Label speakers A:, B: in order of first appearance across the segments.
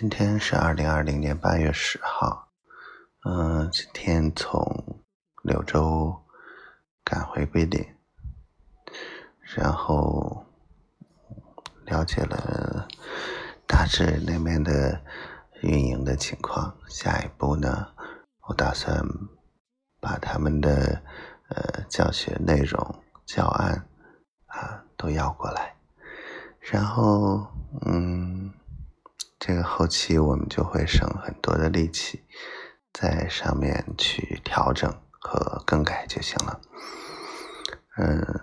A: 今天是二零二零年八月十号，嗯，今天从柳州赶回桂林，然后了解了大致那边的运营的情况。下一步呢，我打算把他们的呃教学内容、教案啊都要过来，然后嗯。这个后期我们就会省很多的力气，在上面去调整和更改就行了。嗯，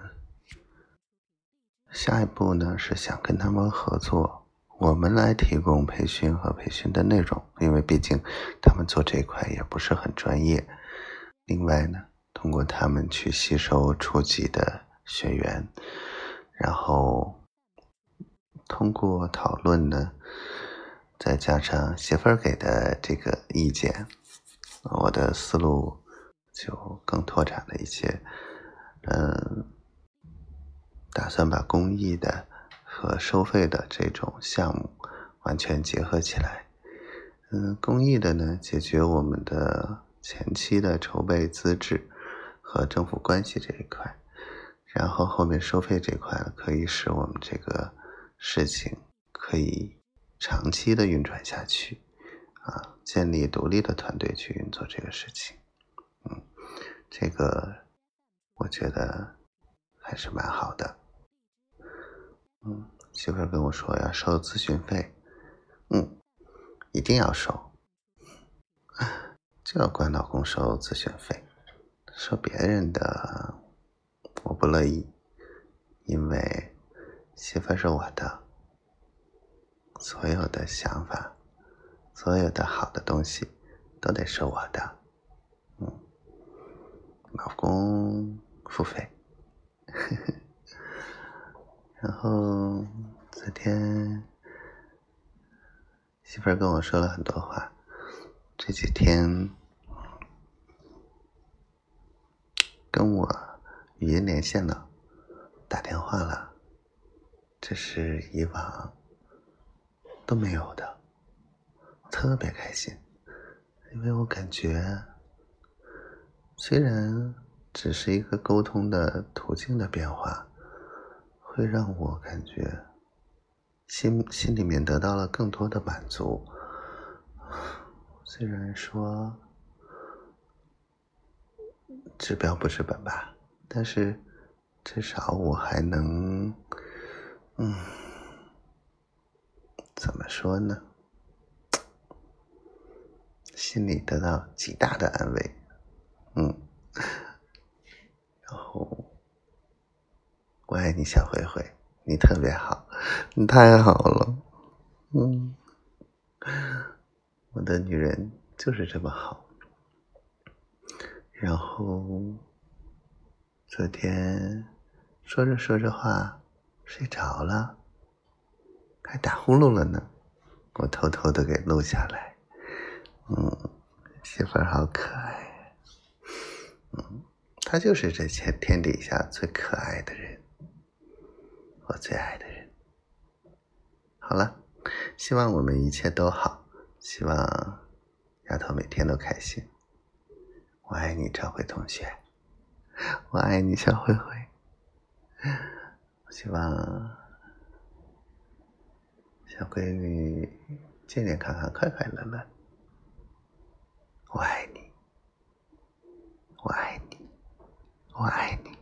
A: 下一步呢是想跟他们合作，我们来提供培训和培训的内容，因为毕竟他们做这一块也不是很专业。另外呢，通过他们去吸收初级的学员，然后通过讨论呢。再加上媳妇儿给的这个意见，我的思路就更拓展了一些。嗯，打算把公益的和收费的这种项目完全结合起来。嗯，公益的呢，解决我们的前期的筹备资质和政府关系这一块，然后后面收费这块可以使我们这个事情可以。长期的运转下去，啊，建立独立的团队去运作这个事情，嗯，这个我觉得还是蛮好的，嗯，媳妇跟我说要收咨询费，嗯，一定要收，就要管老公收咨询费，收别人的我不乐意，因为媳妇是我的。所有的想法，所有的好的东西，都得是我的。嗯，老公付费。然后昨天媳妇儿跟我说了很多话，这几天跟我语音连线了，打电话了，这是以往。都没有的，特别开心，因为我感觉，虽然只是一个沟通的途径的变化，会让我感觉心心里面得到了更多的满足。虽然说治标不治本吧，但是至少我还能，嗯。么说呢？心里得到极大的安慰，嗯，然后我爱你，小灰灰，你特别好，你太好了，嗯，我的女人就是这么好。然后昨天说着说着话睡着了。还打呼噜了呢，我偷偷的给录下来。嗯，媳妇儿好可爱。嗯，她就是这天天底下最可爱的人，我最爱的人。好了，希望我们一切都好，希望丫头每天都开心。我爱你，赵慧同学。我爱你，小灰灰。希望。小闺女健健康康、快快乐乐，我爱你，我爱你，我爱你。